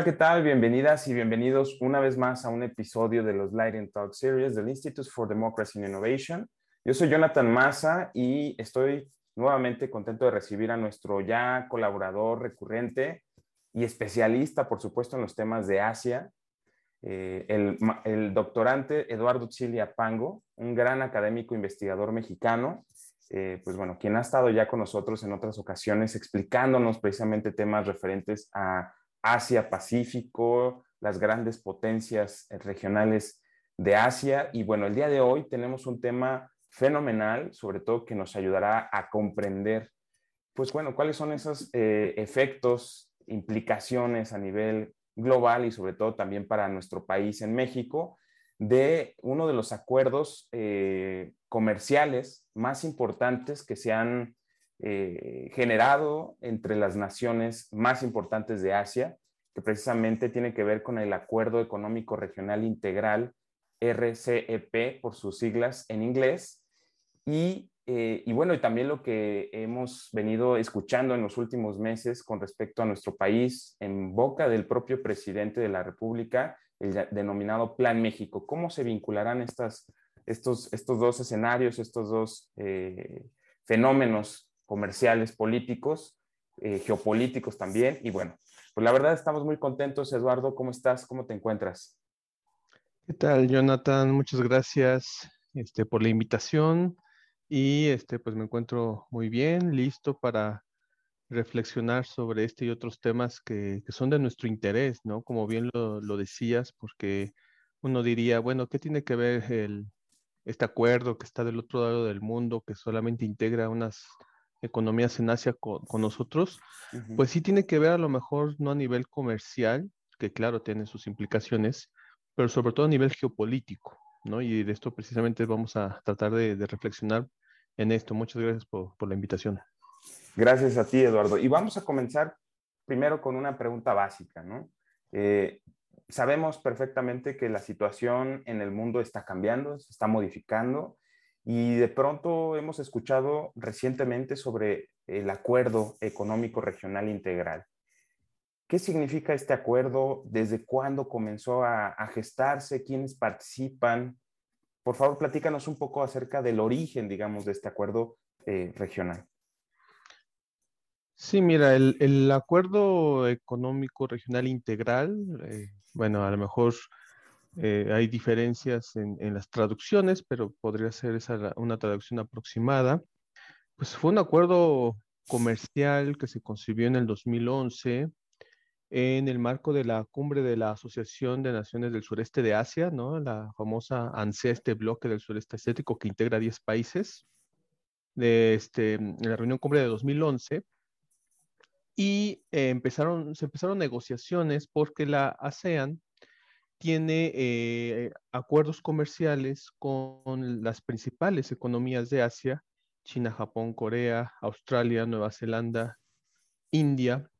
Hola, ¿qué tal? Bienvenidas y bienvenidos una vez más a un episodio de los Light Talk Series del Institute for Democracy and Innovation. Yo soy Jonathan Massa y estoy nuevamente contento de recibir a nuestro ya colaborador recurrente y especialista, por supuesto, en los temas de Asia, eh, el, doctorante Eduardo Chilia Pango, un gran académico investigador mexicano, eh, pues bueno, quien ha estado ya con nosotros en otras ocasiones explicándonos precisamente temas referentes a Asia, Pacífico, las grandes potencias eh, regionales de Asia. Y bueno, el día de hoy tenemos un tema fenomenal, sobre todo que nos ayudará a comprender, pues bueno, cuáles son esos eh, efectos, implicaciones a nivel global y sobre todo también para nuestro país en México de uno de los acuerdos eh, comerciales más importantes que se han eh, generado entre las naciones más importantes de Asia, que precisamente tiene que ver con el Acuerdo Económico Regional Integral, RCEP por sus siglas en inglés. Y, eh, y bueno, y también lo que hemos venido escuchando en los últimos meses con respecto a nuestro país en boca del propio presidente de la República, el denominado Plan México. ¿Cómo se vincularán estas, estos, estos dos escenarios, estos dos eh, fenómenos comerciales, políticos, eh, geopolíticos también. Y bueno, pues la verdad estamos muy contentos. Eduardo, ¿cómo estás? ¿Cómo te encuentras? ¿Qué tal, Jonathan? Muchas gracias este, por la invitación. Y este, pues me encuentro muy bien, listo para reflexionar sobre este y otros temas que, son de nuestro interés, ¿no? Como bien lo, lo, decías, porque uno diría, bueno, ¿qué tiene que ver el, este acuerdo que está del otro lado del mundo, que solamente integra unas economías en Asia con, nosotros, pues sí tiene que ver a lo mejor no a nivel comercial, que claro tiene sus implicaciones, pero sobre todo a nivel geopolítico, ¿no? Y de esto precisamente vamos a tratar de, reflexionar en esto. Muchas gracias por, la invitación. Gracias a ti, Eduardo. Y vamos a comenzar primero con una pregunta básica, ¿no? Eh, sabemos perfectamente que la situación en el mundo está cambiando, se está modificando y de pronto hemos escuchado recientemente sobre el Acuerdo Económico Regional Integral. ¿Qué significa este acuerdo? ¿Desde cuándo comenzó a, gestarse? ¿Quiénes participan? Por favor, platícanos un poco acerca del origen, digamos, de este acuerdo eh, regional. Sí, mira, el, Acuerdo Económico Regional Integral, eh, bueno, a lo mejor eh, hay diferencias en, las traducciones, pero podría ser esa una traducción aproximada. Pues fue un acuerdo comercial que se concibió en el 2011 en el marco de la cumbre de la Asociación de Naciones del Sureste de Asia, ¿no? La famosa ANSEA, este bloque del sureste asiático que integra 10 países, de este, en la reunión cumbre de 2011. Y eh, empezaron, se empezaron negociaciones porque la ASEAN tiene eh, acuerdos comerciales con las principales economías de Asia, China, Japón, Corea, Australia, Nueva Zelanda, India,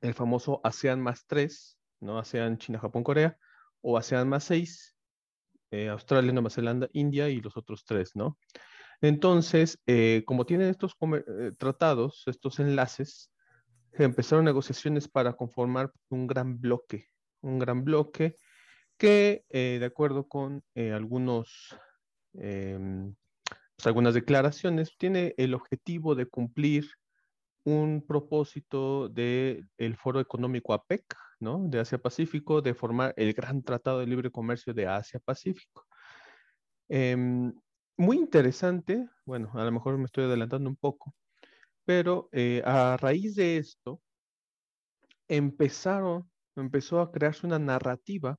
el famoso ASEAN más 3, ¿no? ASEAN, China, Japón, Corea, o ASEAN más 6, eh, Australia, Nueva Zelanda, India y los otros tres, ¿no? Entonces, eh, como tienen estos tratados, estos enlaces, empezaron negociaciones para conformar un gran bloque un gran bloque que, eh, de acuerdo con eh, algunos, em, pues, algunas declaraciones, tiene el objetivo de cumplir un propósito del Foro Económico APEC, ¿no? De Asia-Pacífico, de formar el Gran Tratado de Libre Comercio de Asia-Pacífico. Em, muy interesante, bueno, a lo mejor me estoy adelantando un poco, pero eh, a raíz de esto empezaron empezó a crearse una narrativa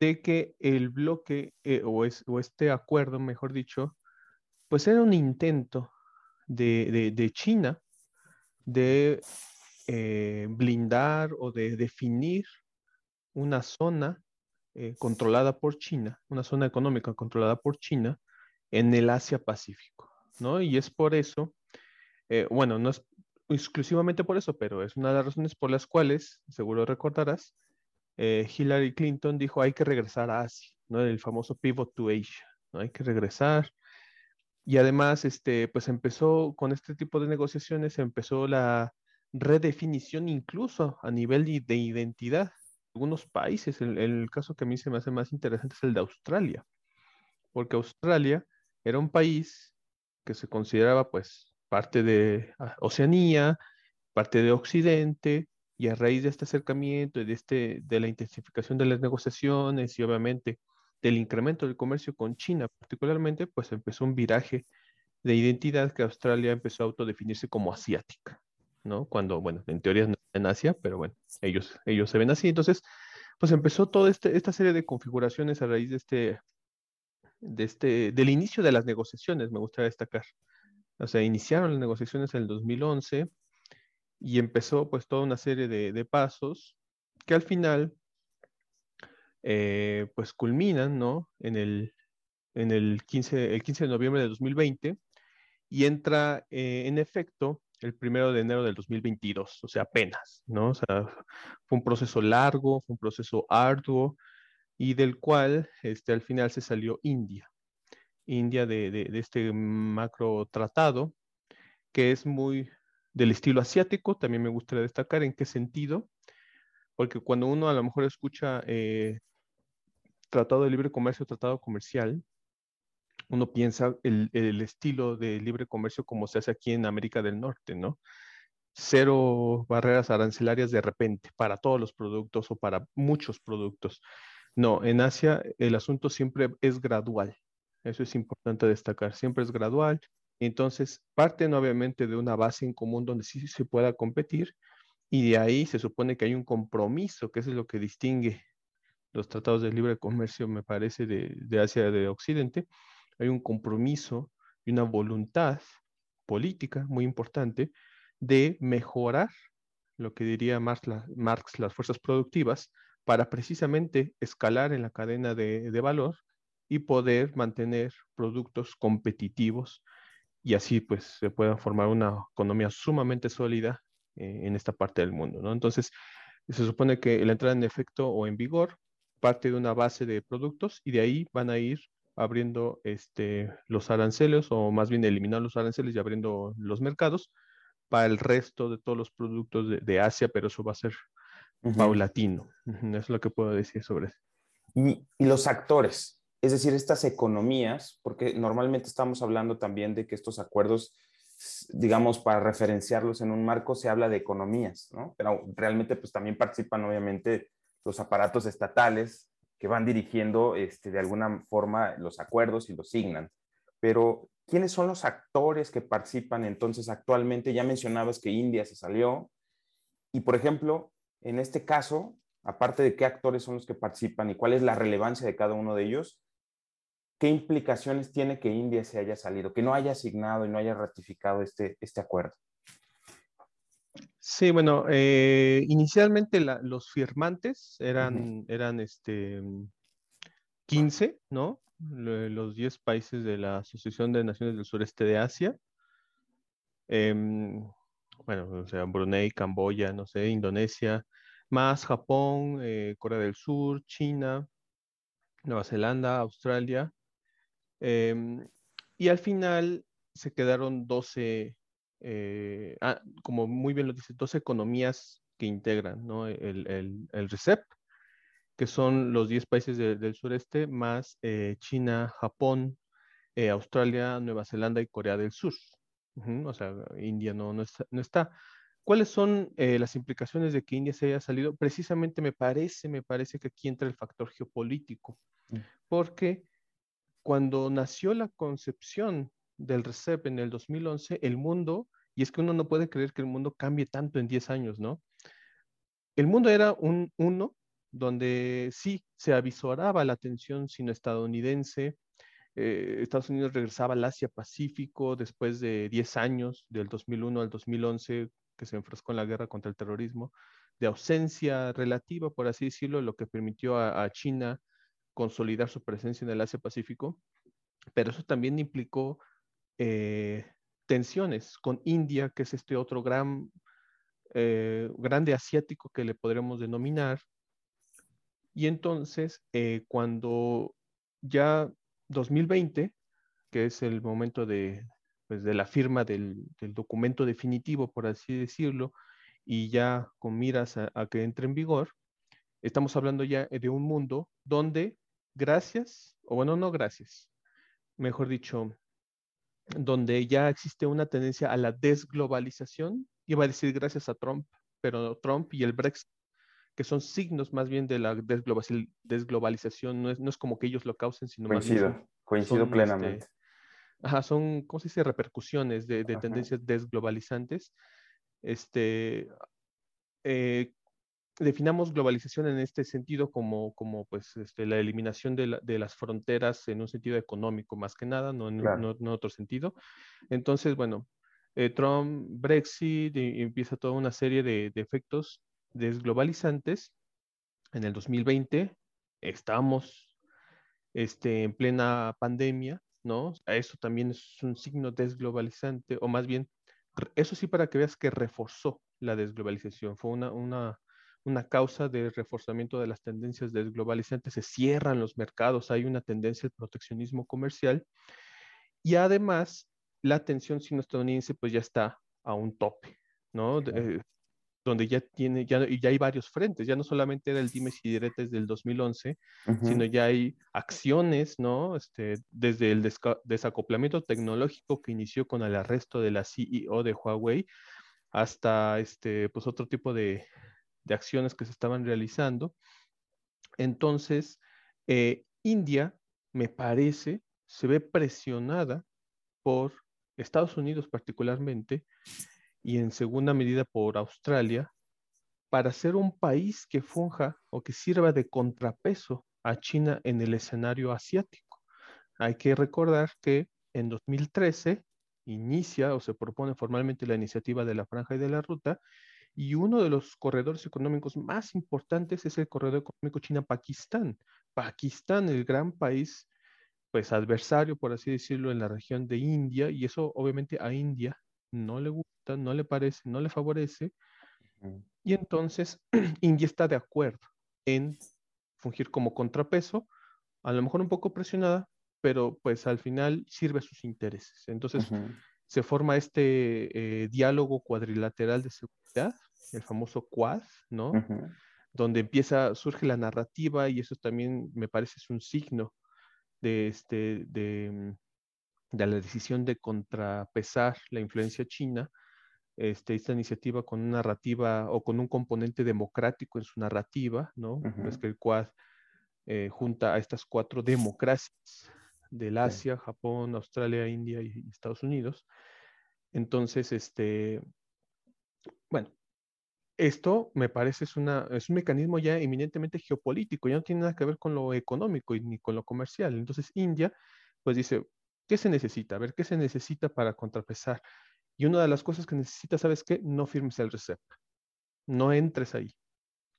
de que el bloque eh, o, este acuerdo, mejor dicho, pues era un intento de, China de eh, blindar o de definir una zona eh, controlada por China, una zona económica controlada por China en el Asia Pacífico, ¿no? Y es por eso, bueno, no es exclusivamente por eso, pero es una de las razones por las cuales, seguro recordarás, eh, Hillary Clinton dijo hay que regresar a Asia, ¿no? El famoso pivot to Asia, ¿no? Hay que regresar. Y además, este, pues empezó con este tipo de negociaciones, empezó la, redefinición incluso a nivel de, identidad. Algunos países, el, caso que a mí se me hace más interesante es el de Australia, porque Australia era un país que se consideraba pues parte de ah, Oceanía, parte de Occidente, y a raíz de este acercamiento y de, este, de la intensificación de las negociaciones y obviamente del incremento del comercio con China particularmente, pues empezó un viraje de identidad que Australia empezó a autodefinirse como asiática, ¿no? Cuando, bueno, en teoría no en Asia, pero bueno, ellos, ellos se ven así. Entonces, pues empezó toda este, esta serie de configuraciones a raíz de este, de este, del inicio de las negociaciones, me gustaría destacar. O sea, iniciaron las negociaciones en el 2011 y empezó pues toda una serie de, pasos que al final eh, pues culminan, ¿no? En el, en el 15, el 15 de noviembre de 2020 y entra eh, en efecto el primero de enero del 2022, o sea, apenas, ¿no? O sea, fue un proceso largo, fue un proceso arduo y del cual este, al final se salió India. India de, este macro tratado, que es muy del estilo asiático, también me gustaría destacar en qué sentido, porque cuando uno a lo mejor escucha eh, tratado de libre comercio, tratado comercial, uno piensa el, el, estilo de libre comercio como se hace aquí en América del Norte, ¿no? Cero barreras arancelarias de repente para todos los productos o para muchos productos. No, en Asia el asunto siempre es gradual. Eso es importante destacar. Siempre es gradual. Entonces, parten obviamente de una base en común donde sí se pueda competir y de ahí se supone que hay un compromiso, que es lo que distingue los tratados de libre comercio, me parece, de, de Asia de Occidente, hay un compromiso y una voluntad política muy importante de mejorar lo que diría Marx, Marx las fuerzas productivas para precisamente escalar en la cadena de, de, valor y poder mantener productos competitivos y así pues se pueda formar una economía sumamente sólida eh, en esta parte del mundo, ¿no? Entonces, se supone que la entrada en efecto o en vigor parte de una base de productos y de ahí van a ir abriendo este, los aranceles o más bien eliminar los aranceles y abriendo los mercados para el resto de todos los productos de, de Asia, pero eso va a ser uh -huh. paulatino. Uh -huh. Eso es lo que puedo decir sobre eso. Y, y, los actores, es decir, estas economías, porque normalmente estamos hablando también de que estos acuerdos, digamos, para referenciarlos en un marco se habla de economías, ¿no? Pero realmente pues también participan obviamente los aparatos estatales que van dirigiendo este, de alguna forma los acuerdos y los signan. Pero, ¿quiénes son los actores que participan entonces actualmente? Ya mencionabas que India se salió. Y, por ejemplo, en este caso, aparte de qué actores son los que participan y cuál es la relevancia de cada uno de ellos, ¿qué implicaciones tiene que India se haya salido, que no haya asignado y no haya ratificado este, este acuerdo? Sí, bueno, eh, inicialmente la, los firmantes eran, uh -huh. eran este, 15, ¿no? Los 10 países de la Asociación de Naciones del Sureste de Asia. Eh, bueno, o sea, Brunei, Camboya, no sé, Indonesia, más Japón, eh, Corea del Sur, China, Nueva Zelanda, Australia. Eh, y al final se quedaron 12 eh, ah, como muy bien lo dice, dos economías que integran ¿no? el, el, el, RCEP, que son los 10 países de, del sureste, más eh, China, Japón, eh, Australia, Nueva Zelanda y Corea del Sur. Uh -huh, o sea, India no, no, está, no está. ¿Cuáles son eh, las implicaciones de que India se haya salido? Precisamente me parece, me parece que aquí entra el factor geopolítico, mm. porque cuando nació la concepción del RCEP en el 2011, el mundo, y es que uno no puede creer que el mundo cambie tanto en 10 años, ¿no? El mundo era un uno donde sí se avisoraba la tensión sino-estadounidense, eh, Estados Unidos regresaba al Asia-Pacífico después de 10 años, del 2001 al 2011, que se enfrascó en la guerra contra el terrorismo, de ausencia relativa, por así decirlo, lo que permitió a, a China consolidar su presencia en el Asia-Pacífico, pero eso también implicó eh, tensiones con India, que es este otro gran, eh, grande asiático que le podremos denominar. Y entonces, eh, cuando ya 2020, que es el momento de, pues, de la firma del, del, documento definitivo, por así decirlo, y ya con miras a, que entre en vigor, estamos hablando ya de un mundo donde gracias, o bueno, no gracias, mejor dicho, donde ya existe una tendencia a la desglobalización, iba a decir gracias a Trump, pero Trump y el Brexit, que son signos más bien de la desglobalización, no es, no es como que ellos lo causen, sino coincido, más bien coincido este, plenamente. ajá, son, ¿cómo se dice? Repercusiones de, de tendencias desglobalizantes. Este, eh, definamos globalización en este sentido como, como pues, este, la eliminación de, de, las fronteras en un sentido económico más que nada, no en, no, otro sentido. Entonces, bueno, eh, Trump, Brexit, y, empieza toda una serie de, de, efectos desglobalizantes. En el 2020 estamos este, en plena pandemia, ¿no? Eso también es un signo desglobalizante, o más bien, eso sí para que veas que reforzó la desglobalización, fue una, una una causa de reforzamiento de las tendencias desglobalizantes, se cierran los mercados, hay una tendencia al proteccionismo comercial y además la tensión sino-estadounidense pues ya está a un tope, ¿no? Eh, donde ya tiene, ya, ya hay varios frentes, ya no solamente era el dimes y diretes del 2011, sino ya hay acciones, ¿no? Este, desde el desacoplamiento tecnológico que inició con el arresto de la CEO de Huawei, hasta este, pues otro tipo de, de acciones que se estaban realizando. Entonces, eh, India, me parece, se ve presionada por Estados Unidos particularmente y en segunda medida por Australia para ser un país que funja o que sirva de contrapeso a China en el escenario asiático. Hay que recordar que en 2013 inicia o se propone formalmente la iniciativa de la Franja y de la Ruta y uno de los corredores económicos más importantes es el corredor económico China-Pakistán. Pakistán, el gran país, pues adversario, por así decirlo, en la región de India, y eso obviamente a India no le gusta, no le parece, no le favorece. Y entonces India está de acuerdo en fungir como contrapeso, a lo mejor un poco presionada, pero pues al final sirve a sus intereses. Entonces, se forma este eh, diálogo cuadrilateral de seguridad, el famoso Quad, ¿no? Donde empieza, surge la narrativa y eso también me parece es un signo de, este, de, de la decisión de contrapesar la influencia china, este, esta iniciativa con una narrativa o con un componente democrático en su narrativa, ¿no? Es que el Quad eh, junta a estas cuatro democracias del Asia, Japón, Australia, India y Estados Unidos. Entonces, este, bueno, esto me parece es, una, es un mecanismo ya eminentemente geopolítico, ya no tiene nada que ver con lo económico ni con lo comercial. Entonces, India, pues dice, ¿qué se necesita? A ver, ¿qué se necesita para contrapesar? Y una de las cosas que necesita, ¿sabes qué? No firmes el RCEP. No entres ahí.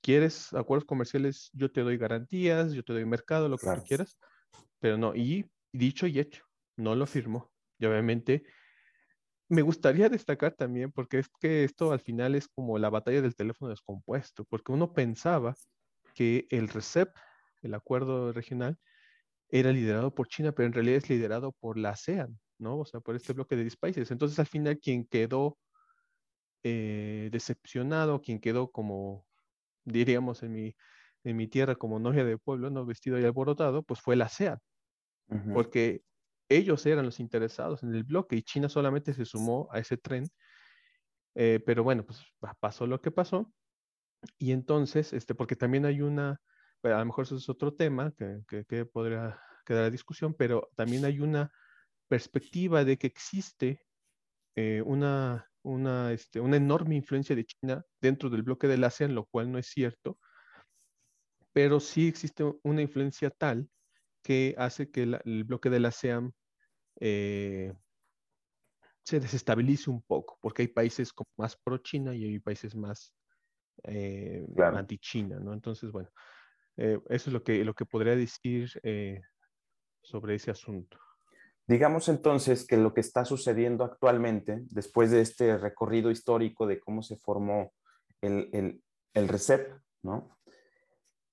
¿Quieres acuerdos comerciales? Yo te doy garantías, yo te doy mercado, lo que quieras, pero no. Y dicho y hecho, no lo firmó. Y obviamente me gustaría destacar también, porque es que esto al final es como la batalla del teléfono descompuesto, porque uno pensaba que el RCEP, el acuerdo regional, era liderado por China, pero en realidad es liderado por la ASEAN, ¿no? O sea, por este bloque de 10 países. Entonces, al final, quien quedó eh, decepcionado, quien quedó como, diríamos en mi, en mi tierra, como novia de pueblo, ¿no? Vestido y alborotado, pues fue la ASEAN porque ellos eran los interesados en el bloque y China solamente se sumó a ese tren. Eh, pero bueno, pues pasó lo que pasó. Y entonces, este, porque también hay una, a lo mejor eso es otro tema que, que, podría quedar a discusión, pero también hay una perspectiva de que existe eh, una, una, este, una enorme influencia de China dentro del bloque del ASEAN, lo cual no es cierto, pero sí existe una influencia tal que hace que el bloque de la SEAM eh, se desestabilice un poco, porque hay países más pro-China y hay países más eh, anti-China, ¿no? Entonces, bueno, eh, eso es lo que, lo que podría decir sobre ese asunto. Digamos entonces que lo que está sucediendo actualmente, después de este recorrido histórico de cómo se formó el, el, el RECEP, ¿no?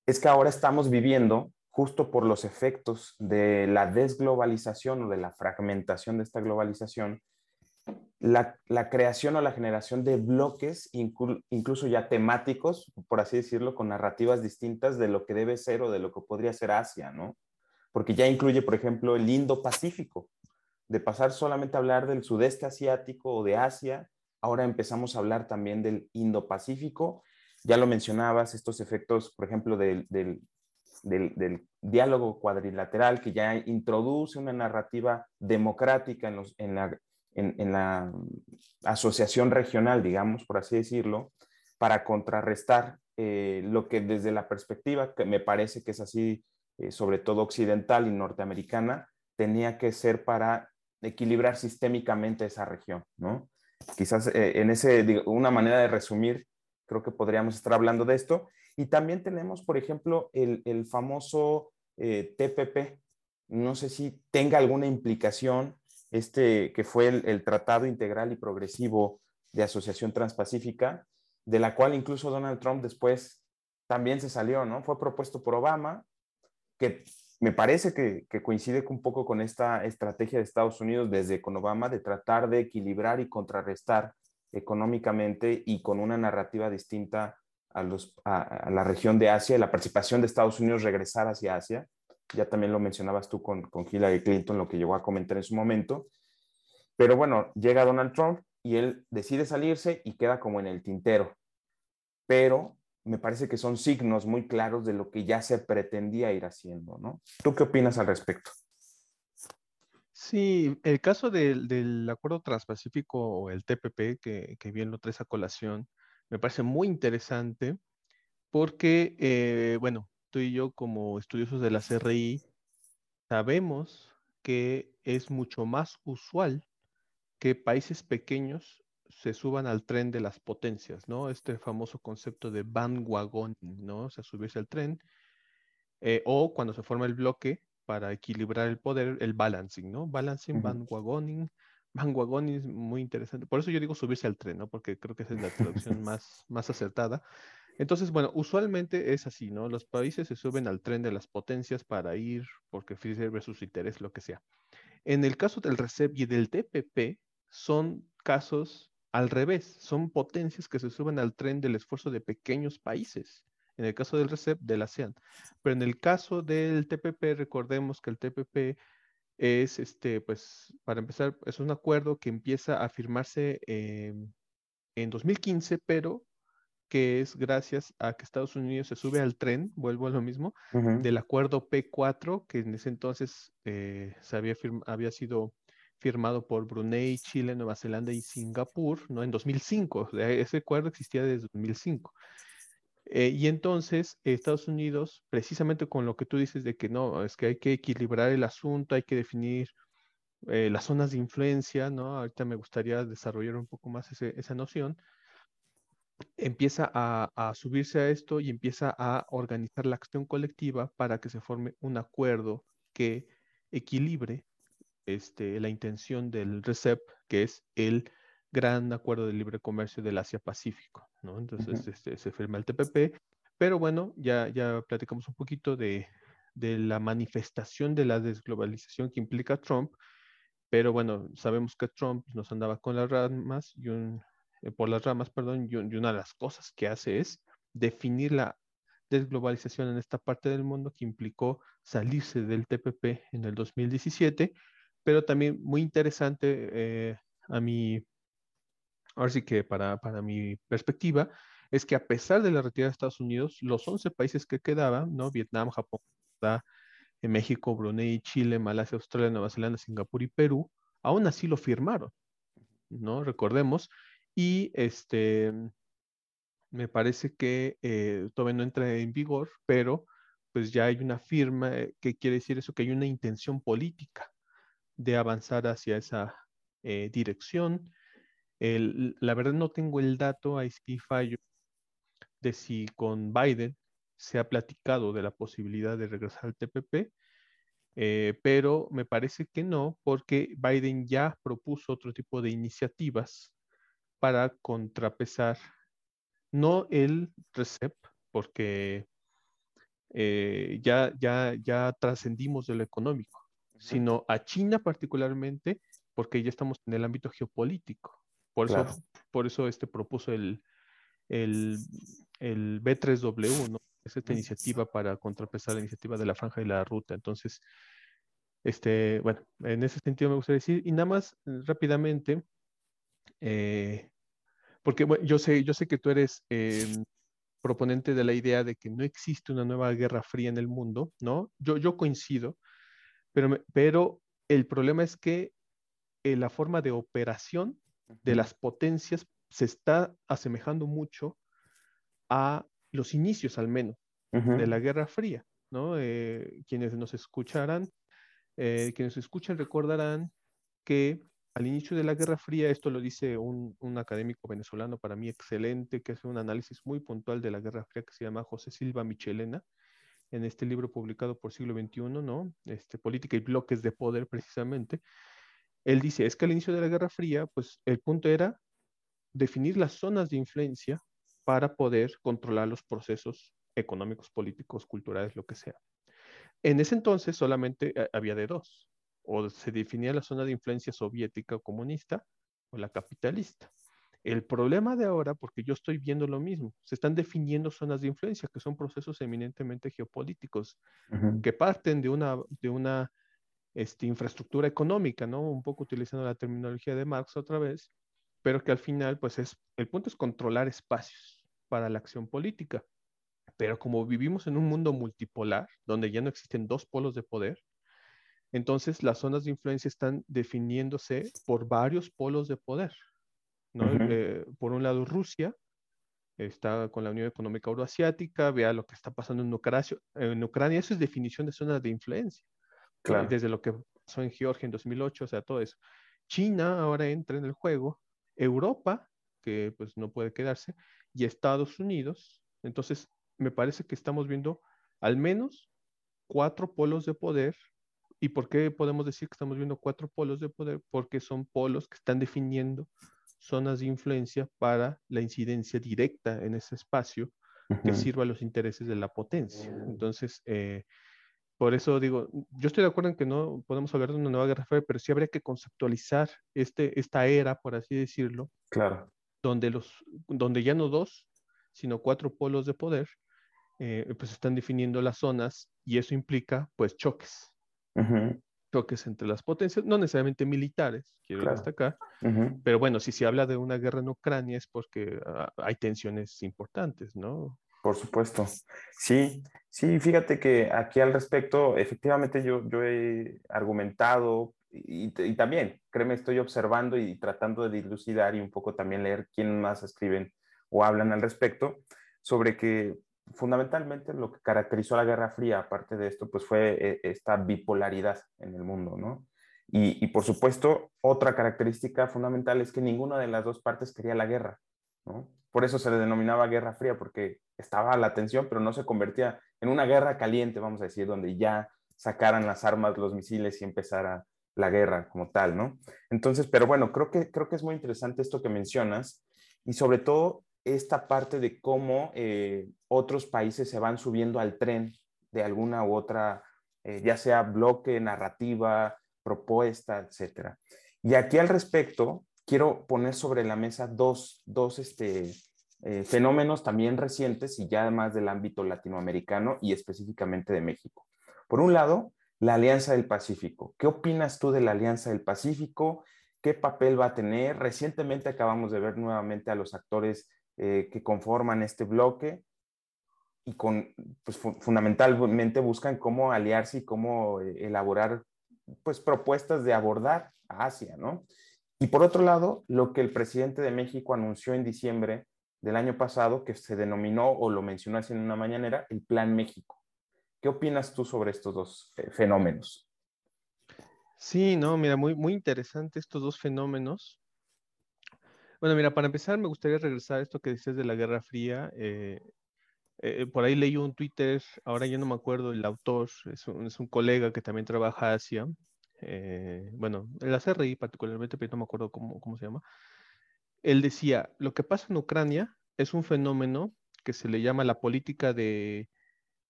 Es que ahora estamos viviendo justo por los efectos de la desglobalización o de la fragmentación de esta globalización, la, creación o la generación de bloques, incluso ya temáticos, por así decirlo, con narrativas distintas de lo que debe ser o de lo que podría ser Asia, ¿no? Porque ya incluye, por ejemplo, el Indo-Pacífico, de pasar solamente a hablar del sudeste asiático o de Asia, ahora empezamos a hablar también del Indo-Pacífico. Ya lo mencionabas, estos efectos, por ejemplo, del, del, diálogo cuadrilateral que ya introduce una narrativa democrática en, la asociación regional, digamos, por así decirlo, para contrarrestar eh, lo que desde la perspectiva, que me parece que es así, eh, sobre todo occidental y norteamericana, tenía que ser para equilibrar sistémicamente esa región, ¿no? Quizás eh, en ese, una manera de resumir, creo que podríamos estar hablando de esto. Y también tenemos, por ejemplo, el, el famoso TPP. No sé si tenga alguna implicación este que fue el, Tratado Integral y Progresivo de Asociación Transpacífica, de la cual incluso Donald Trump después también se salió, ¿no? Fue propuesto por Obama, que me parece que, coincide un poco con esta estrategia de Estados Unidos desde con Obama de tratar de equilibrar y contrarrestar económicamente y con una narrativa distinta a, la región de Asia y la participación de Estados Unidos regresar hacia Asia ya también lo mencionabas tú con, con Hillary Clinton, lo que llegó a comentar en su momento. Pero bueno, llega Donald Trump y él decide salirse y queda como en el tintero. Pero me parece que son signos muy claros de lo que ya se pretendía ir haciendo, ¿no? ¿Tú qué opinas al respecto? Sí, el caso del, Acuerdo Transpacífico o el TPP, que, que, bien lo traes a colación, me parece muy interesante porque, eh, bueno, tú y yo como estudiosos de la CRI sabemos que es mucho más usual que países pequeños se suban al tren de las potencias, ¿no? Este famoso concepto de bandwagoning, ¿no? O sea, subirse al tren. Eh, o cuando se forma el bloque para equilibrar el poder, el balancing, ¿no? Balancing, bandwagoning. Bandwagoning es muy interesante. Por eso yo digo subirse al tren, ¿no? Porque creo que esa es la traducción más, más acertada. Entonces, bueno, usualmente es así, ¿no? Los países se suben al tren de las potencias para ir porque sirve sus intereses, lo que sea. En el caso del RCEP y del TPP, son casos al revés, son potencias que se suben al tren del esfuerzo de pequeños países. En el caso del RCEP, de la ASEAN. Pero en el caso del TPP, recordemos que el TPP es, este, pues, para empezar, es un acuerdo que empieza a firmarse en 2015, pero que es gracias a que Estados Unidos se sube al tren, vuelvo a lo mismo, del acuerdo P4, que en ese entonces eh, se había, había sido firmado por Brunei, Chile, Nueva Zelanda y Singapur, ¿no? En 2005, ese acuerdo existía desde 2005. Eh, y entonces Estados Unidos, precisamente con lo que tú dices de que no, es que hay que equilibrar el asunto, hay que definir eh, las zonas de influencia, ¿no? Ahorita me gustaría desarrollar un poco más esa noción empieza a, subirse a esto y empieza a organizar la acción colectiva para que se forme un acuerdo que equilibre este, la intención del RCEP, que es el gran acuerdo de libre comercio del Asia-Pacífico, ¿no? Entonces este, se firma el TPP, pero bueno, ya, ya platicamos un poquito de, de la manifestación de la desglobalización que implica Trump, pero bueno, sabemos que Trump nos andaba con las ramas y un eh, por las ramas, perdón, y, una de las cosas que hace es definir la desglobalización en esta parte del mundo que implicó salirse del TPP en el 2017, pero también muy interesante eh, a mi, ahora sí que para, para mi perspectiva, es que a pesar de la retirada de Estados Unidos, los 11 países que quedaban, ¿no? Vietnam, Japón, México, Brunei, Chile, Malasia, Australia, Nueva Zelanda, Singapur y Perú, aún así lo firmaron, ¿no? Recordemos y este, me parece que eh, todavía no entra en vigor, pero pues ya hay una firma, eh, que quiere decir eso? Que hay una intención política de avanzar hacia esa eh, dirección. La verdad no tengo el dato, ahí sí fallo, de si con Biden se ha platicado de la posibilidad de regresar al TPP, pero me parece que no, porque Biden ya propuso otro tipo de iniciativas para contrapesar, no el RECEP, porque eh, ya, ya, ya trascendimos de lo económico, sino a China particularmente porque ya estamos en el ámbito geopolítico. Por eso, por eso este propuso el, el, el B3W, ¿no? Es esta iniciativa para contrapesar la iniciativa de la franja y la ruta. Entonces, este, bueno, en ese sentido me gustaría decir, y nada más eh, rápidamente, eh, porque bueno, yo sé, yo sé que tú eres em, proponente de la idea de que no existe una nueva guerra fría en el mundo, ¿no? Yo, yo coincido, pero, pero el problema es que eh, la forma de operación de las potencias se está asemejando mucho a los inicios, al menos, de la Guerra Fría, ¿no? Eh, quienes nos escucharán, eh, quienes escuchan recordarán que al inicio de la Guerra Fría, esto lo dice un, académico venezolano para mí excelente, que hace un análisis muy puntual de la Guerra Fría, que se llama José Silva Michelena, en este libro publicado por siglo XXI, ¿no? Este, Política y bloques de poder, precisamente. Él dice, es que al inicio de la Guerra Fría, pues el punto era definir las zonas de influencia para poder controlar los procesos económicos, políticos, culturales, lo que sea. En ese entonces solamente eh, había de dos, o se definía la zona de influencia soviética o comunista o la capitalista. El problema de ahora, porque yo estoy viendo lo mismo, se están definiendo zonas de influencia, que son procesos eminentemente geopolíticos, que parten de una, de una este, infraestructura económica, ¿no? Un poco utilizando la terminología de Marx otra vez, pero que al final, pues es, el punto es controlar espacios para la acción política. Pero como vivimos en un mundo multipolar, donde ya no existen dos polos de poder, entonces las zonas de influencia están definiéndose por varios polos de poder. ¿no? Eh, por un lado, Rusia está con la Unión Económica Euroasiática, vea lo que está pasando en Ucrania, en Ucrania, eso es definición de zonas de influencia. Claro. Desde lo que pasó en Georgia en 2008, o sea, todo eso. China ahora entra en el juego Europa, que pues no puede quedarse, y Estados Unidos. Entonces, me parece que estamos viendo al menos cuatro polos de poder. ¿Y por qué podemos decir que estamos viendo cuatro polos de poder? Porque son polos que están definiendo zonas de influencia para la incidencia directa en ese espacio que sirva a los intereses de la potencia. Entonces, eh, por eso digo, yo estoy de acuerdo en que no podemos hablar de una nueva guerra fría, pero sí habría que conceptualizar este, esta era, por así decirlo. Claro. Donde, los, donde ya no dos, sino cuatro polos de poder, eh, pues están definiendo las zonas y eso implica pues choques. Choques entre las potencias, no necesariamente militares, quiero destacar, pero bueno, si se habla de una guerra en Ucrania es porque ah, hay tensiones importantes, ¿no? Por supuesto. Sí, sí, fíjate que aquí al respecto, efectivamente yo, yo he argumentado y, también, créeme, estoy observando y tratando de dilucidar y un poco también leer quién más escriben o hablan al respecto sobre que fundamentalmente lo que caracterizó la Guerra Fría, aparte de esto, pues fue eh, esta bipolaridad en el mundo, ¿no? Y, y por supuesto, otra característica fundamental es que ninguna de las dos partes quería la guerra, ¿no? Por eso se le denominaba Guerra Fría, porque estaba la tensión, pero no se convertía en una guerra caliente, vamos a decir, donde ya sacaran las armas, los misiles y empezara la guerra como tal, ¿no? Entonces, pero bueno, creo que, creo que es muy interesante esto que mencionas y sobre todo esta parte de cómo eh, otros países se van subiendo al tren de alguna u otra, eh, ya sea bloque, narrativa, propuesta, etcétera. Y aquí al respecto, quiero poner sobre la mesa dos, dos este, eh, fenómenos también recientes y ya además del ámbito latinoamericano y específicamente de México. Por un lado, la Alianza del Pacífico. ¿Qué opinas tú de la Alianza del Pacífico? ¿Qué papel va a tener? Recientemente acabamos de ver nuevamente a los actores eh, que conforman este bloque y con, pues, fundamentalmente buscan cómo aliarse y cómo eh, elaborar pues, propuestas de abordar a Asia, ¿no? Y por otro lado, lo que el presidente de México anunció en diciembre del año pasado, que se denominó o lo mencionó así en una mañanera, el Plan México. ¿Qué opinas tú sobre estos dos eh, fenómenos? Sí, no, mira, muy, muy interesante estos dos fenómenos. Bueno, mira, para empezar me gustaría regresar a esto que dices de la Guerra Fría. Eh, eh, por ahí leí un Twitter, ahora ya no me acuerdo el autor, es un, es un colega que también trabaja Asia, eh, bueno, el CRI particularmente, pero no me acuerdo cómo, cómo se llama, él decía, lo que pasa en Ucrania es un fenómeno que se le llama la política de,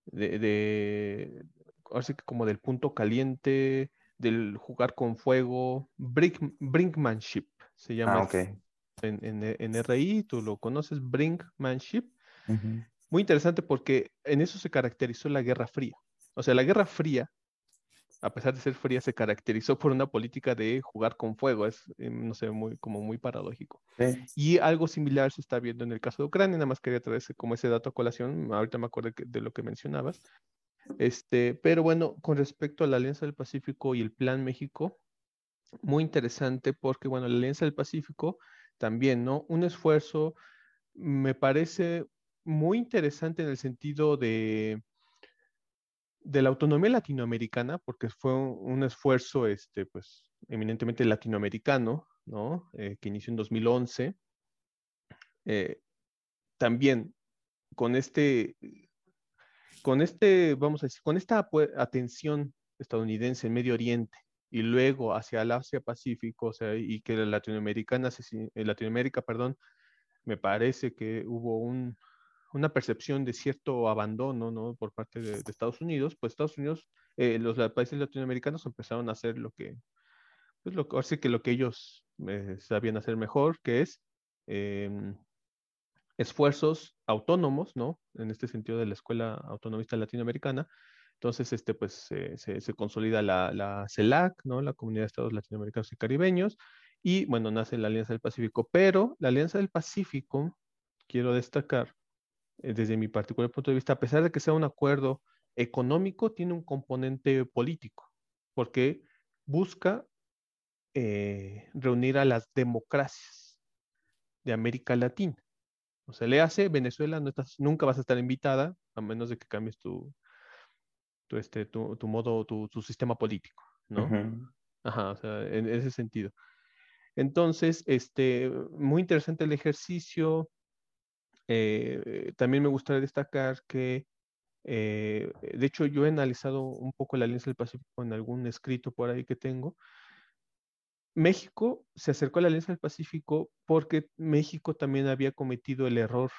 de, de así que como del punto caliente, del jugar con fuego, brinkmanship, se llama ah, en, RI, tú lo conoces, brinkmanship. Muy interesante porque en eso se caracterizó la Guerra Fría. O sea, la Guerra Fría, a pesar de ser fría, se caracterizó por una política de jugar con fuego. Es, eh, no sé, muy, como muy paradójico. Y algo similar se está viendo en el caso de Ucrania. Nada más quería traerse como ese dato a colación. Ahorita me acuerdo de lo que mencionabas. Este, pero bueno, con respecto a la Alianza del Pacífico y el Plan México, muy interesante porque, bueno, la Alianza del Pacífico también, ¿no? Un esfuerzo, me parece muy interesante en el sentido de, de la autonomía latinoamericana, porque fue un, esfuerzo, este, pues, eminentemente latinoamericano, ¿no? Eh, que inició en 2011. Eh, también con este con este, vamos a decir, con esta atención estadounidense en Medio Oriente y luego hacia el Asia Pacífico, o sea, y que la latinoamericana, eh, Latinoamérica, perdón, me parece que hubo un, una percepción de cierto abandono, ¿no? Por parte de, Estados Unidos, pues Estados Unidos, eh, los países latinoamericanos empezaron a hacer lo que, pues lo, así que lo que ellos eh, sabían hacer mejor, que es em, esfuerzos autónomos, ¿no? En este sentido de la Escuela Autonomista Latinoamericana. Entonces, este, pues, se, consolida la, CELAC, ¿no? La Comunidad de Estados Latinoamericanos y Caribeños, y, bueno, nace la Alianza del Pacífico. Pero la Alianza del Pacífico, quiero destacar, eh, desde mi particular punto de vista, a pesar de que sea un acuerdo económico, tiene un componente político, porque busca eh, reunir a las democracias de América Latina. O sea, le hace Venezuela, no estás, nunca vas a estar invitada, a menos de que cambies tu, tu, este, tu, modo, tu, sistema político, ¿no? Ajá, o sea, en ese sentido. Entonces, este, muy interesante el ejercicio. Eh, también me gustaría destacar que, eh, de hecho, yo he analizado un poco la Alianza del Pacífico en algún escrito por ahí que tengo, México se acercó a la Alianza del Pacífico porque México también había cometido el error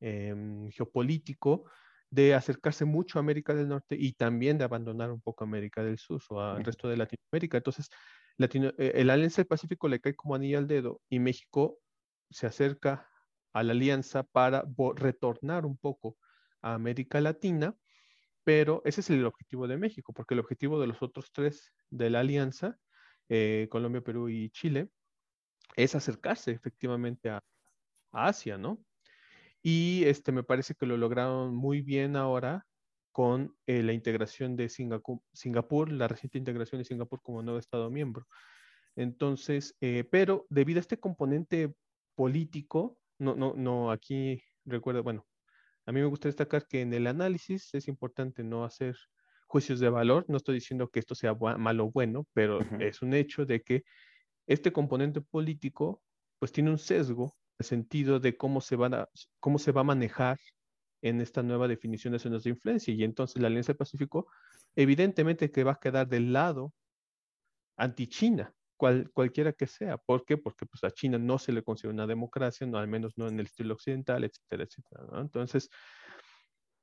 em, geopolítico de acercarse mucho a América del Norte y también de abandonar un poco América del Sur o al resto de Latinoamérica. Entonces, Latino, eh, el Alianza del Pacífico le cae como anillo al dedo y México se acerca a la alianza para retornar un poco a América Latina, pero ese es el objetivo de México, porque el objetivo de los otros tres de la alianza eh, Colombia, Perú y Chile, es acercarse efectivamente a, Asia, ¿no? Y este, me parece que lo lograron muy bien ahora con eh, la integración de Singapur, la reciente integración de Singapur como nuevo Estado miembro. Entonces, eh, pero debido a este componente político, no, no, no, aquí recuerdo, bueno, a mí me gusta destacar que en el análisis es importante no hacer juicios de valor. No estoy diciendo que esto sea malo o bueno, pero es un hecho de que este componente político pues tiene un sesgo en el sentido de cómo se, van a, cómo se va a manejar en esta nueva definición de zonas de influencia. Y entonces la Alianza del Pacífico evidentemente que va a quedar del lado anti-China, cual, cualquiera que sea. ¿Por qué? Porque pues, a China no se le considera una democracia, no, al menos no en el estilo occidental, etcétera, etcétera. Entonces,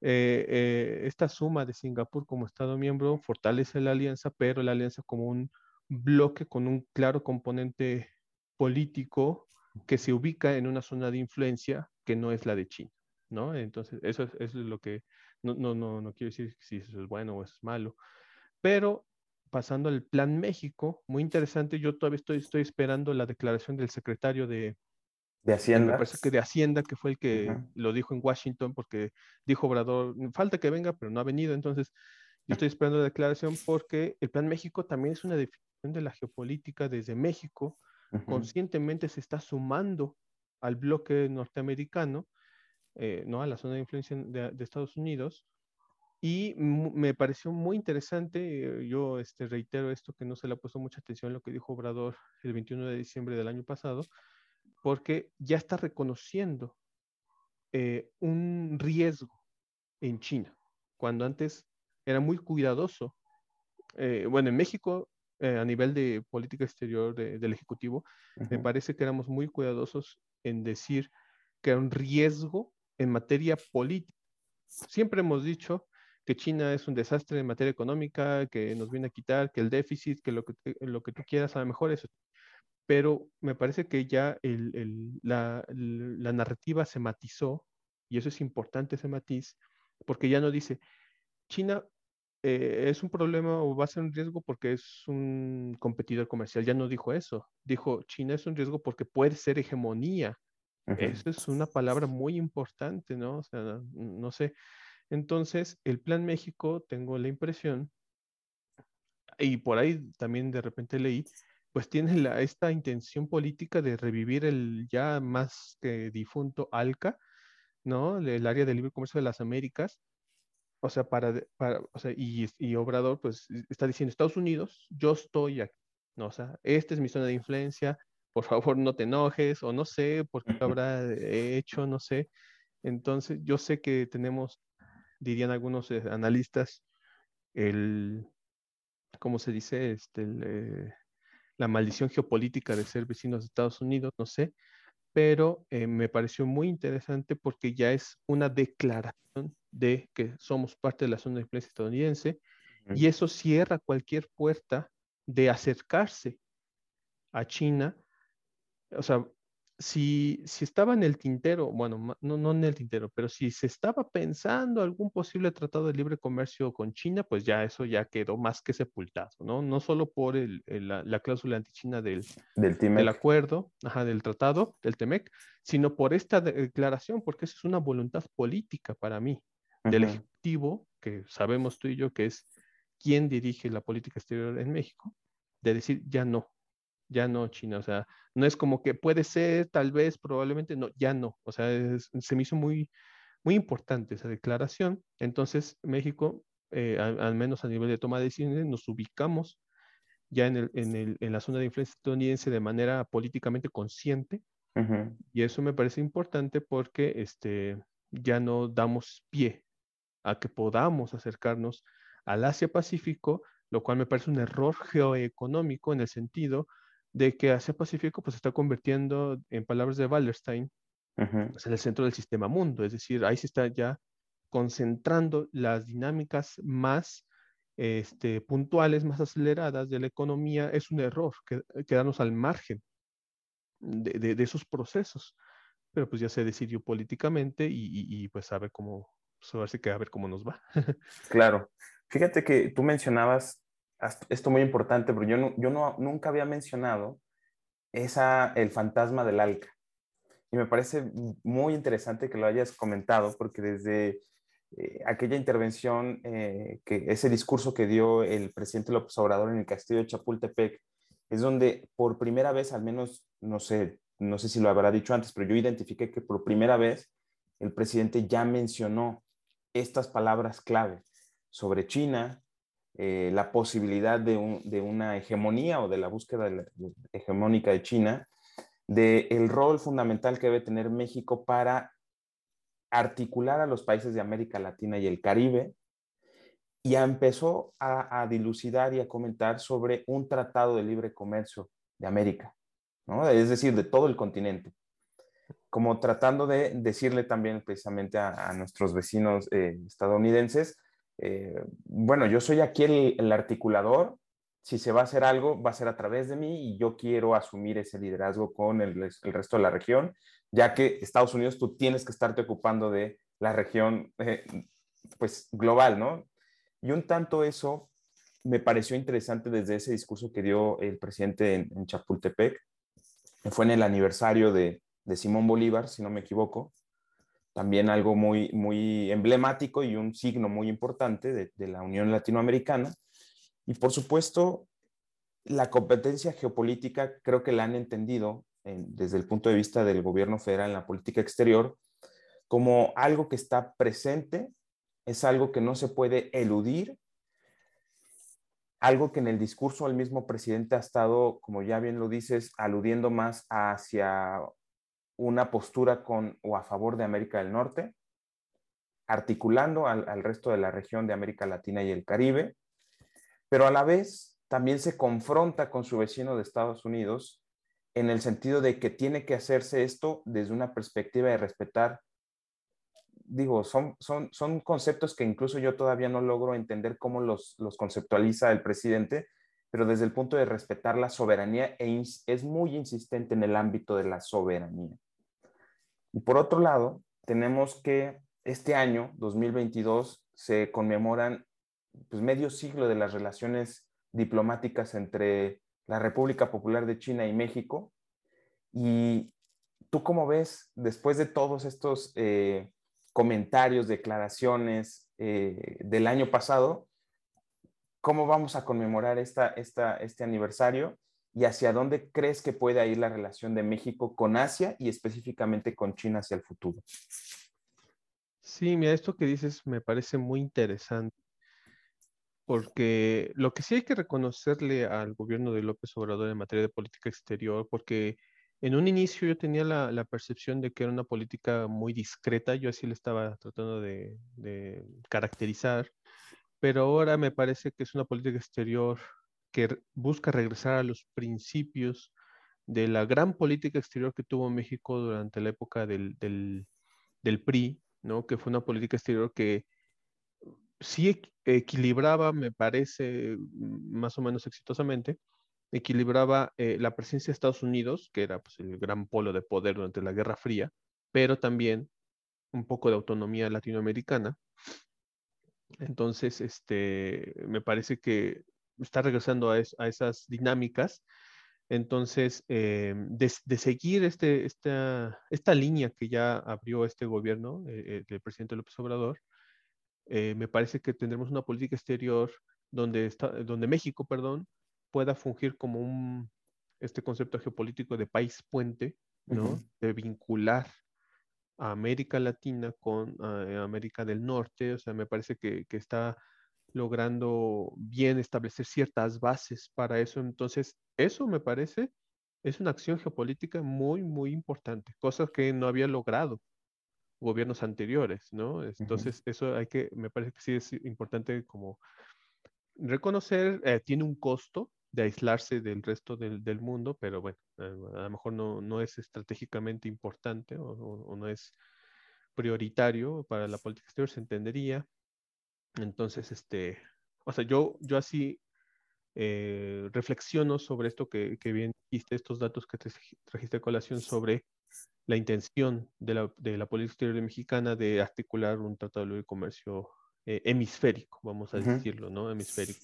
eh, eh, esta suma de Singapur como Estado miembro fortalece la alianza, pero la alianza como un bloque con un claro componente político que se ubica en una zona de influencia que no es la de China, ¿no? Entonces, eso es, lo que, no, no, no, no quiero decir si eso es bueno o es malo, pero pasando al Plan México, muy interesante, yo todavía estoy, estoy esperando la declaración del secretario de, de Hacienda. Me parece que de Hacienda, que fue el que lo dijo en Washington, porque dijo Obrador, falta que venga, pero no ha venido. Entonces, yo estoy esperando la declaración porque el Plan México también es una definición de la geopolítica desde México. Conscientemente se está sumando al bloque norteamericano, eh, ¿no? a la zona de influencia de, Estados Unidos. Y me pareció muy interesante, yo este, reitero esto que no se le ha puesto mucha atención lo que dijo Obrador el 21 de diciembre del año pasado, porque ya está reconociendo eh, un riesgo en China, cuando antes era muy cuidadoso. Eh, bueno, en México, eh, a nivel de política exterior del Ejecutivo, me parece que éramos muy cuidadosos en decir que era un riesgo en materia política. Siempre hemos dicho que China es un desastre en materia económica, que nos viene a quitar, que el déficit, que lo que, lo que tú quieras, a lo mejor eso. Pero me parece que ya la, narrativa se matizó, y eso es importante, ese matiz, porque ya no dice, China eh, es un problema o va a ser un riesgo porque es un competidor comercial. Ya no dijo eso. Dijo, China es un riesgo porque puede ser hegemonía. Eso es una palabra muy importante, ¿no? O sea, no sé. Entonces, el Plan México, tengo la impresión, y por ahí también de repente leí, pues tiene la, esta intención política de revivir el ya más que difunto ALCA, ¿no? El área de libre comercio de las Américas. O sea, para, para o sea, y, y Obrador, pues está diciendo, Estados Unidos, yo estoy aquí, ¿no? O sea, esta es mi zona de influencia, por favor no te enojes, o no sé por qué habrá hecho, no sé. Entonces, yo sé que tenemos, dirían algunos eh, analistas, el, ¿cómo se dice? Este, el, eh, la maldición geopolítica de ser vecinos de Estados Unidos, no sé, pero eh, me pareció muy interesante porque ya es una declaración de que somos parte de la zona de influencia estadounidense y eso cierra cualquier puerta de acercarse a China. O sea, si, si estaba en el tintero, bueno, no, no en el tintero, pero si se estaba pensando algún posible tratado de libre comercio con China, pues ya eso ya quedó más que sepultado, ¿no? No solo por el, la, cláusula anti-China del, del, del, acuerdo, ajá, del tratado, del TEMEC, sino por esta declaración, porque eso es una voluntad política para mí, del Ejecutivo, que sabemos tú y yo que es quien dirige la política exterior en México, de decir ya no, ya no China, o sea, no es como que puede ser, tal vez, probablemente, no, ya no, o sea, se me hizo muy, muy importante esa declaración. Entonces, México, eh, al, menos a nivel de toma de decisiones, nos ubicamos ya en, el, en, el, en la zona de influencia estadounidense de manera políticamente consciente, y eso me parece importante porque este, ya no damos pie a que podamos acercarnos al Asia-Pacífico, lo cual me parece un error geoeconómico en el sentido de que Asia Pacífico pues se está convirtiendo, en palabras de Wallerstein, pues, en el centro del sistema mundo, es decir, ahí se está ya concentrando las dinámicas más este, puntuales, más aceleradas de la economía, es un error quedarnos al margen de, de, esos procesos. Pero pues ya se decidió políticamente y, pues a ver cómo, pues, que a ver cómo nos va. claro. Fíjate que tú mencionabas esto muy importante, pero yo, no, yo no, nunca había mencionado esa, el fantasma del ALCA. Y me parece muy interesante que lo hayas comentado, porque desde eh, aquella intervención, eh, que ese discurso que dio el presidente López Obrador en el castillo de Chapultepec, es donde por primera vez, al menos, no sé, no sé si lo habrá dicho antes, pero yo identifiqué que por primera vez el presidente ya mencionó estas palabras clave sobre China, eh, la posibilidad de, una hegemonía o de la búsqueda hegemónica de China, del el rol fundamental que debe tener México para articular a los países de América Latina y el Caribe, y empezó a, dilucidar y a comentar sobre un tratado de libre comercio de América, es decir, de todo el continente, como tratando de decirle también precisamente a, nuestros vecinos eh, estadounidenses, eh, bueno, yo soy aquí el, articulador, si se va a hacer algo, va a ser a través de mí y yo quiero asumir ese liderazgo con el, resto de la región, ya que Estados Unidos tú tienes que estarte ocupando de la región, eh, pues global, ¿no? Y un tanto eso me pareció interesante desde ese discurso que dio el presidente en, Chapultepec, fue en el aniversario de, de Simón Bolívar, si no me equivoco, también algo muy, muy emblemático y un signo muy importante de, la Unión Latinoamericana. Y por supuesto, la competencia geopolítica creo que la han entendido desde el punto de vista del gobierno federal en la política exterior como algo que está presente, es algo que no se puede eludir, algo que en el discurso del mismo presidente ha estado, como ya bien lo dices, aludiendo más hacia una postura con o a favor de América del Norte, articulando al, resto de la región de América Latina y el Caribe, pero a la vez también se confronta con su vecino de Estados Unidos en el sentido de que tiene que hacerse esto desde una perspectiva de respetar digo, son, son, son conceptos que incluso yo todavía no logro entender cómo los, los conceptualiza el presidente, pero desde el punto de respetar la soberanía e es muy insistente en el ámbito de la soberanía. Y por otro lado, tenemos que este año, 2022, se conmemoran pues, medio siglo de las relaciones diplomáticas entre la República Popular de China y México. Y tú cómo ves, después de todos estos eh, comentarios, declaraciones eh, del año pasado, cómo vamos a conmemorar esta, esta, este aniversario y hacia dónde crees que puede ir la relación de México con Asia y específicamente con China hacia el futuro. Sí, mira, esto que dices me parece muy interesante, porque lo que sí hay que reconocerle al gobierno de López Obrador en materia de política exterior, porque en un inicio yo tenía la, percepción de que era una política muy discreta, yo así le estaba tratando de caracterizar, pero ahora me parece que es una política exterior que busca regresar a los principios de la gran política exterior que tuvo México durante la época del, del, PRI, ¿no? que fue una política exterior que sí equilibraba, me parece, más o menos exitosamente, equilibraba eh, la presencia de Estados Unidos, que era pues, el gran polo de poder durante la Guerra Fría, pero también un poco de autonomía latinoamericana. Entonces, este, me parece que está regresando a, esas dinámicas. Entonces, eh, de, seguir este, esta, esta línea que ya abrió este gobierno, eh, el presidente López Obrador, eh, me parece que tendremos una política exterior donde, está, donde México, perdón, pueda fungir como un, este concepto geopolítico de país puente, ¿no? De vincular a América Latina con América del Norte, o sea, me parece que, que está logrando bien establecer ciertas bases para eso. Entonces, eso me parece es una acción geopolítica muy, muy importante, cosa que no había logrado gobiernos anteriores, ¿no? Entonces, eso hay que, me parece que sí es importante como reconocer, eh, tiene un costo de aislarse del resto del, del mundo, pero bueno, a lo mejor no, no es estratégicamente importante o, o, no es prioritario para la política exterior, se entendería. Entonces, este, o sea, yo, yo así eh, reflexiono sobre esto que, que, bien dijiste, estos datos que te trajiste a colación sobre la intención de la, de la política exterior mexicana de articular un tratado de libre comercio eh, hemisférico, vamos a decirlo, ¿no? Hemisférico.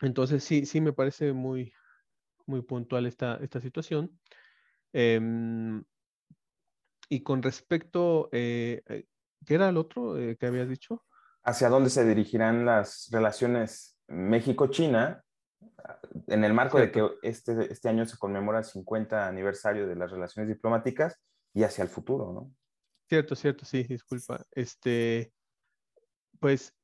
entonces, sí, sí me parece muy, muy puntual esta, esta situación. Em, y con respecto, eh, ¿Qué era el otro eh, que habías dicho? ¿Hacia dónde se dirigirán las relaciones México-China en el marco de que este, este año se conmemora el 50 aniversario de las relaciones diplomáticas y hacia el futuro, ¿no? Cierto, cierto, sí, disculpa. Este, pues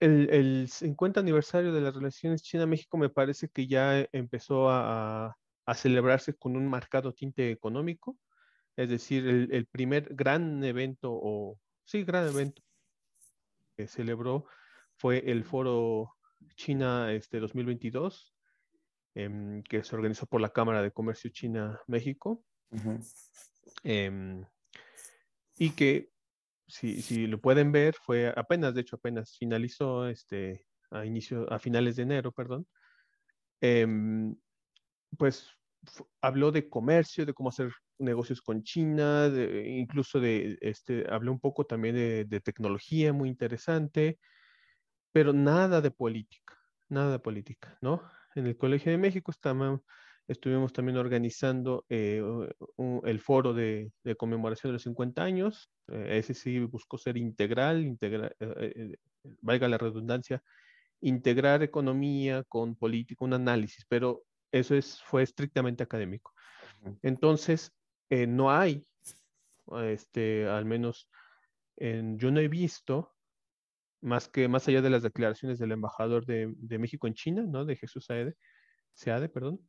el, el 50 aniversario de las relaciones China-México me parece que ya empezó a, a, celebrarse con un marcado tinte económico. Es decir, el, el primer gran evento o sí, gran evento que celebró fue el foro China este, 2022, em, que se organizó por la Cámara de Comercio China-México. Em, y que, si, si, lo pueden ver, fue apenas, de hecho, apenas finalizó este, a, inicio, a finales de enero, perdón. Em, pues habló de comercio, de cómo hacer negocios con China, incluso de, este, habló un poco también de, tecnología muy interesante, pero nada de política, nada de política, ¿no? En el Colegio de México estuvimos también organizando eh, el foro de, conmemoración de los 50 años, eh, ese sí buscó ser integral, integral eh, valga la redundancia, integrar economía con política, un análisis, pero eso es, fue estrictamente académico. Entonces, eh, no hay, este, al menos en, yo no he visto, más que más allá de las declaraciones del embajador de, de México en China, ¿no? De Jesús Saede, Seade, perdón,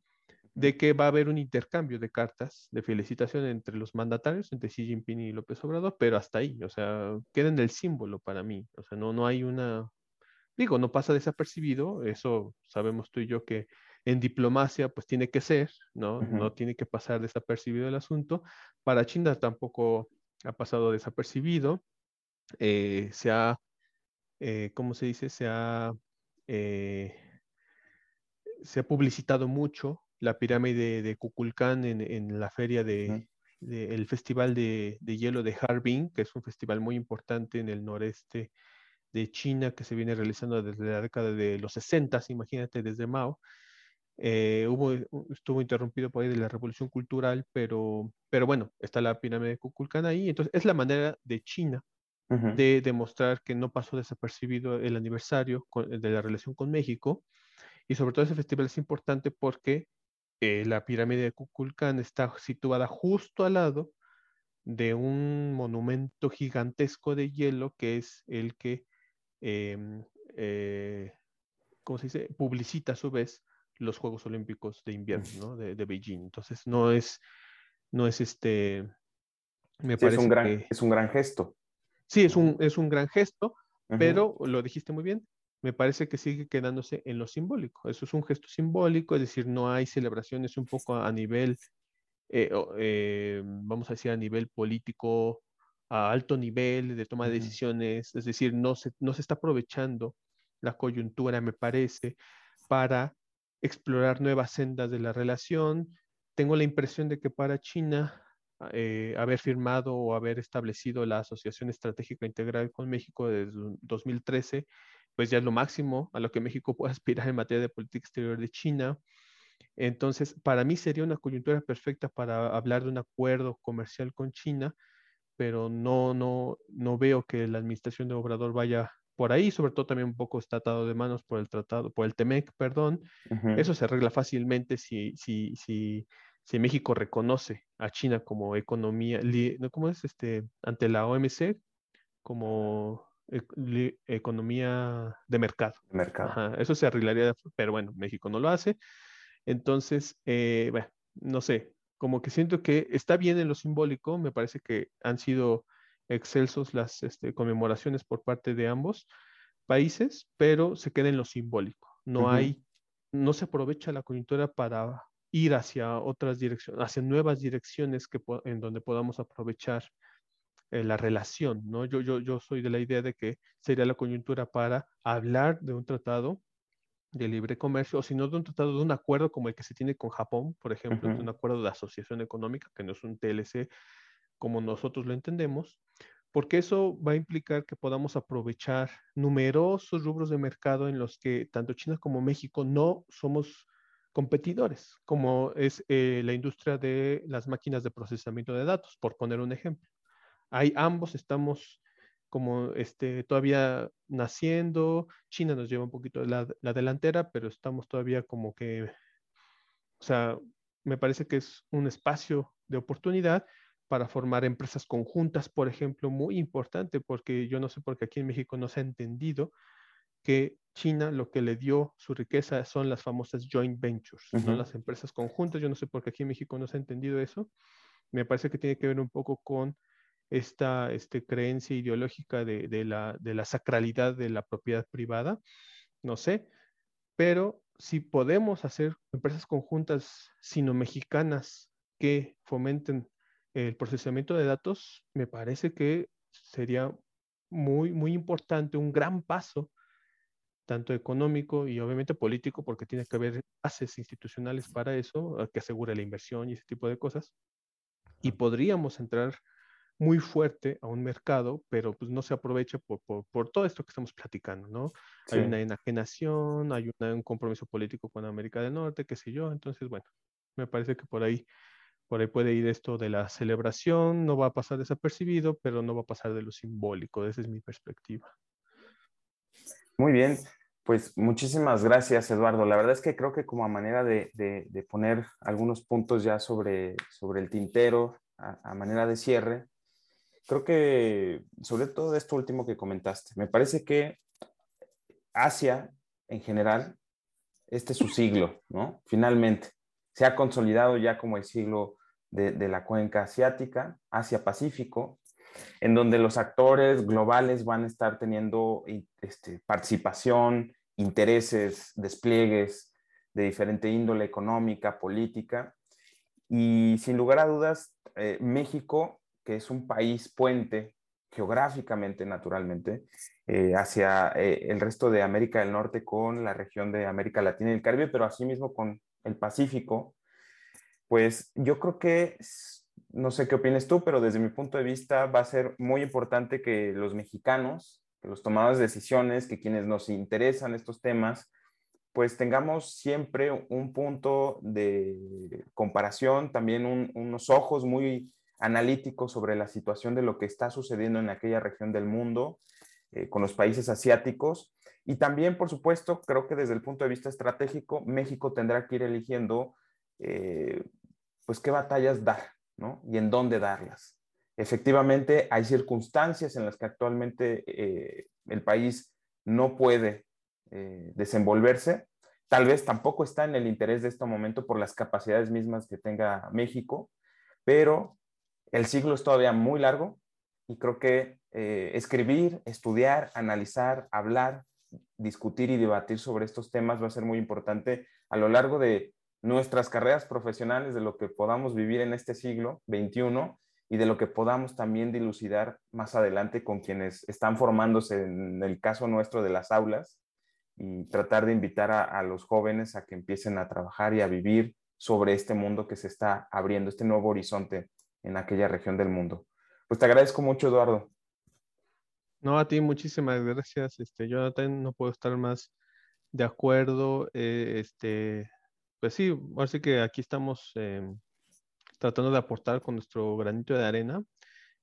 de que va a haber un intercambio de cartas de felicitación entre los mandatarios, entre Xi Jinping y López Obrador, pero hasta ahí, o sea, queda en el símbolo para mí, o sea, no, no hay una, digo, no pasa desapercibido, eso sabemos tú y yo que en diplomacia, pues tiene que ser, ¿no? No tiene que pasar desapercibido el asunto. Para China tampoco ha pasado desapercibido. Eh, se ha, eh, ¿cómo se dice? Se ha, eh, se ha publicitado mucho la pirámide de Kukulcán en, la feria de, el Festival de, Hielo de Harbin, que es un festival muy importante en el noreste de China que se viene realizando desde la década de los 60, imagínate, desde Mao. Eh, hubo, estuvo interrumpido por ahí de la revolución cultural, pero, pero bueno, está la pirámide de Kukulcán ahí. Entonces, es la manera de China de demostrar que no pasó desapercibido el aniversario de la relación con México. Y sobre todo ese festival es importante porque eh, la pirámide de Kukulcán está situada justo al lado de un monumento gigantesco de hielo que es el que, em, eh, ¿cómo se dice?, publicita a su vez los Juegos Olímpicos de invierno, De, Beijing. Entonces, no es, no es este, me parece es un, gran, es un gran gesto. Sí, es un, es un gran gesto, pero lo dijiste muy bien, me parece que sigue quedándose en lo simbólico. Eso es un gesto simbólico, es decir, no hay celebraciones un poco a nivel, eh, eh, vamos a decir, a nivel político, a alto nivel de toma de decisiones, es decir, no se, no se está aprovechando la coyuntura, me parece, para explorar nuevas sendas de la relación. Tengo la impresión de que para China eh, haber firmado o haber establecido la Asociación Estratégica Integral con México desde 2013 pues ya es lo máximo a lo que México puede aspirar en materia de política exterior de China. Entonces, para mí sería una coyuntura perfecta para hablar de un acuerdo comercial con China, pero no, no, no veo que la administración de Obrador vaya por ahí, sobre todo también un poco está atado de manos por el tratado, por el TEMEC, perdón. Eso se arregla fácilmente si, si, si, si México reconoce a China como economía, ¿cómo es? Este, ante la OMC, como economía de mercado. mercado. eso se arreglaría, pero bueno, México no lo hace. Entonces, eh, bueno, no sé, como que siento que está bien en lo simbólico, me parece que han sido excelsos las este, conmemoraciones por parte de ambos países, pero se queda en lo simbólico. No hay, no se aprovecha la coyuntura para ir hacia otras direcciones, hacia nuevas direcciones que, en donde podamos aprovechar eh, la relación, ¿no? Yo, yo, yo soy de la idea de que sería la coyuntura para hablar de un tratado de libre comercio, o si no de un tratado, de un acuerdo como el que se tiene con Japón, por ejemplo, un acuerdo de asociación económica, que no es un TLC como nosotros lo entendemos, porque eso va a implicar que podamos aprovechar numerosos rubros de mercado en los que tanto China como México no somos competidores, como es eh, la industria de las máquinas de procesamiento de datos, por poner un ejemplo. Ahí ambos estamos como este, todavía naciendo. China nos lleva un poquito la, la delantera, pero estamos todavía como que, o sea, me parece que es un espacio de oportunidad para formar empresas conjuntas, por ejemplo, muy importante, porque yo no sé por qué aquí en México no se ha entendido que China lo que le dio su riqueza son las famosas joint ventures, ¿no? las empresas conjuntas. Yo no sé por qué aquí en México no se ha entendido eso. Me parece que tiene que ver un poco con esta este, creencia ideológica de, la, de la sacralidad de la propiedad privada, no sé, pero si podemos hacer empresas conjuntas sino-mexicanas que fomenten el procesamiento de datos, me parece que sería muy, muy importante, un gran paso, tanto económico y obviamente político, porque tiene que haber bases institucionales para eso, que asegure la inversión y ese tipo de cosas. Y podríamos entrar muy fuerte a un mercado, pero pues no se aprovecha por, por, todo esto que estamos platicando, ¿no? Hay una enajenación, hay un compromiso político con América del Norte, qué sé yo, entonces, bueno, me parece que por ahí, por ahí puede ir esto de la celebración, no va a pasar desapercibido, pero no va a pasar de lo simbólico, esa es mi perspectiva. Muy bien, pues muchísimas gracias, Eduardo. La verdad es que creo que como a manera de, de, poner algunos puntos ya sobre, sobre el tintero, a manera de cierre, creo que sobre todo esto último que comentaste, me parece que Asia en general, este es su siglo, ¿no? Finalmente, se ha consolidado ya como el siglo de, la cuenca asiática, Asia-Pacífico, en donde los actores globales van a estar teniendo este, participación, intereses, despliegues de diferente índole económica, política. Y sin lugar a dudas, eh, México, que es un país puente geográficamente, naturalmente, eh, hacia eh, el resto de América del Norte con la región de América Latina y el Caribe, pero asimismo con el Pacífico, pues yo creo que, no sé qué opinas tú, pero desde mi punto de vista va a ser muy importante que los mexicanos, que los tomadores de decisiones, que quienes nos interesan estos temas, pues tengamos siempre un punto de comparación, también unos ojos muy analíticos sobre la situación de lo que está sucediendo en aquella región del mundo eh, con los países asiáticos. Y también, por supuesto, creo que desde el punto de vista estratégico, México tendrá que ir eligiendo, eh, pues, qué batallas dar, ¿no? Y en dónde darlas. Efectivamente, hay circunstancias en las que actualmente eh, el país no puede eh, desenvolverse. Tal vez tampoco está en el interés de este momento por las capacidades mismas que tenga México, pero el siglo es todavía muy largo y creo que eh, escribir, estudiar, analizar, hablar, discutir y debatir sobre estos temas va a ser muy importante a lo largo de nuestras carreras profesionales, de lo que podamos vivir en este siglo XXI y de lo que podamos también dilucidar más adelante con quienes están formándose en el caso nuestro de las aulas y tratar de invitar a, los jóvenes a que empiecen a trabajar y a vivir sobre este mundo que se está abriendo, este nuevo horizonte en aquella región del mundo. Pues te agradezco mucho, Eduardo. No, a ti muchísimas gracias, este, Jonathan, no puedo estar más de acuerdo, eh, este, pues sí, ahora sí que aquí estamos em, tratando de aportar con nuestro granito de arena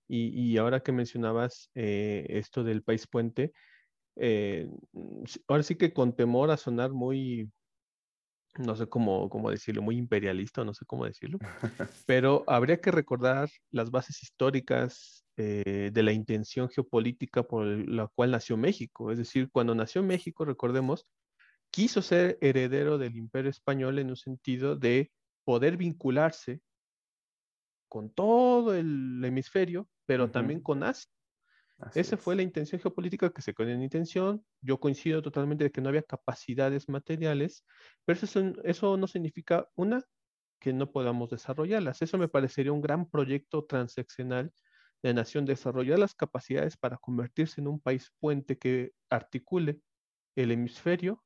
y, ahora que mencionabas eh, esto del país puente, eh, ahora sí que con temor a sonar muy, no sé cómo, cómo decirlo, muy imperialista, no sé cómo decirlo, pero habría que recordar las bases históricas eh, de la intención geopolítica por la cual nació México. Es decir, cuando nació México, recordemos, quiso ser heredero del imperio español en un sentido de poder vincularse con todo el hemisferio, pero también con Asia. Esa fue la intención geopolítica que se quedó en intención. Yo coincido totalmente de que no había capacidades materiales, pero eso, eso no significa, una, que no podamos desarrollarlas. Eso me parecería un gran proyecto transaccional de nación, desarrollar las capacidades para convertirse en un país puente que articule el hemisferio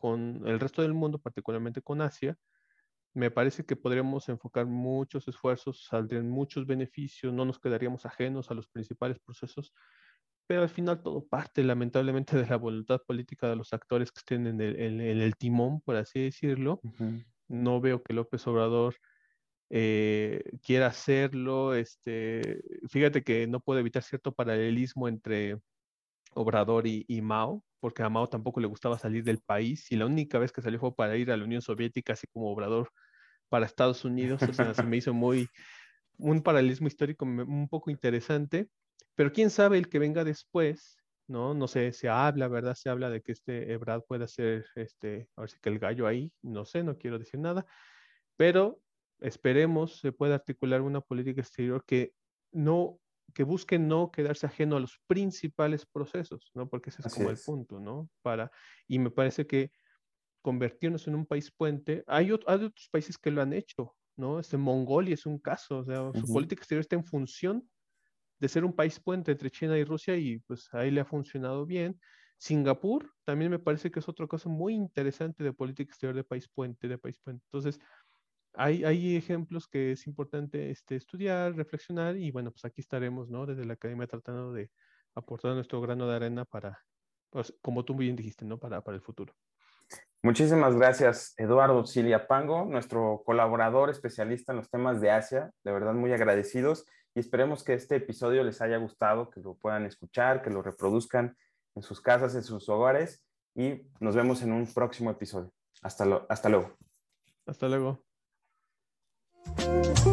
con el resto del mundo, particularmente con Asia, me parece que podríamos enfocar muchos esfuerzos, saldrían muchos beneficios, no nos quedaríamos ajenos a los principales procesos, pero al final todo parte lamentablemente de la voluntad política de los actores que estén en el, timón, por así decirlo. No veo que López Obrador eh, quiera hacerlo. Este, fíjate que no puedo evitar cierto paralelismo entre Obrador y, Mao, porque a Mao tampoco le gustaba salir del país y la única vez que salió fue para ir a la Unión Soviética, así como Obrador para Estados Unidos. O me hizo muy un paralelismo histórico un poco interesante, pero quién sabe el que venga después, ¿no? No sé, se habla, ¿verdad? Se habla de que este Ebrard pueda ser, este, a ver si que el gallo ahí, no sé, no quiero decir nada, pero esperemos se pueda articular una política exterior que no que busque no quedarse ajeno a los principales procesos, ¿no? Porque ese es como el punto, ¿no? Para, y me parece que convertirnos en un país puente, hay, otros países que lo han hecho, ¿no? Este Mongolia es un caso, o sea, su política exterior está en función de ser un país puente entre China y Rusia y pues ahí le ha funcionado bien. Singapur también me parece que es otro caso muy interesante de política exterior de país puente, de país puente. Entonces, hay, ejemplos que es importante este, estudiar, reflexionar y bueno, pues aquí estaremos, ¿no? Desde la academia tratando de aportar nuestro grano de arena para, pues, como tú bien dijiste, ¿no? Para, para el futuro. Muchísimas gracias, Eduardo Pango, nuestro colaborador especialista en los temas de Asia. De verdad, muy agradecidos y esperemos que este episodio les haya gustado, que lo puedan escuchar, que lo reproduzcan en sus casas, en sus hogares y nos vemos en un próximo episodio. Hasta, lo, hasta luego. Hasta luego. Thank you.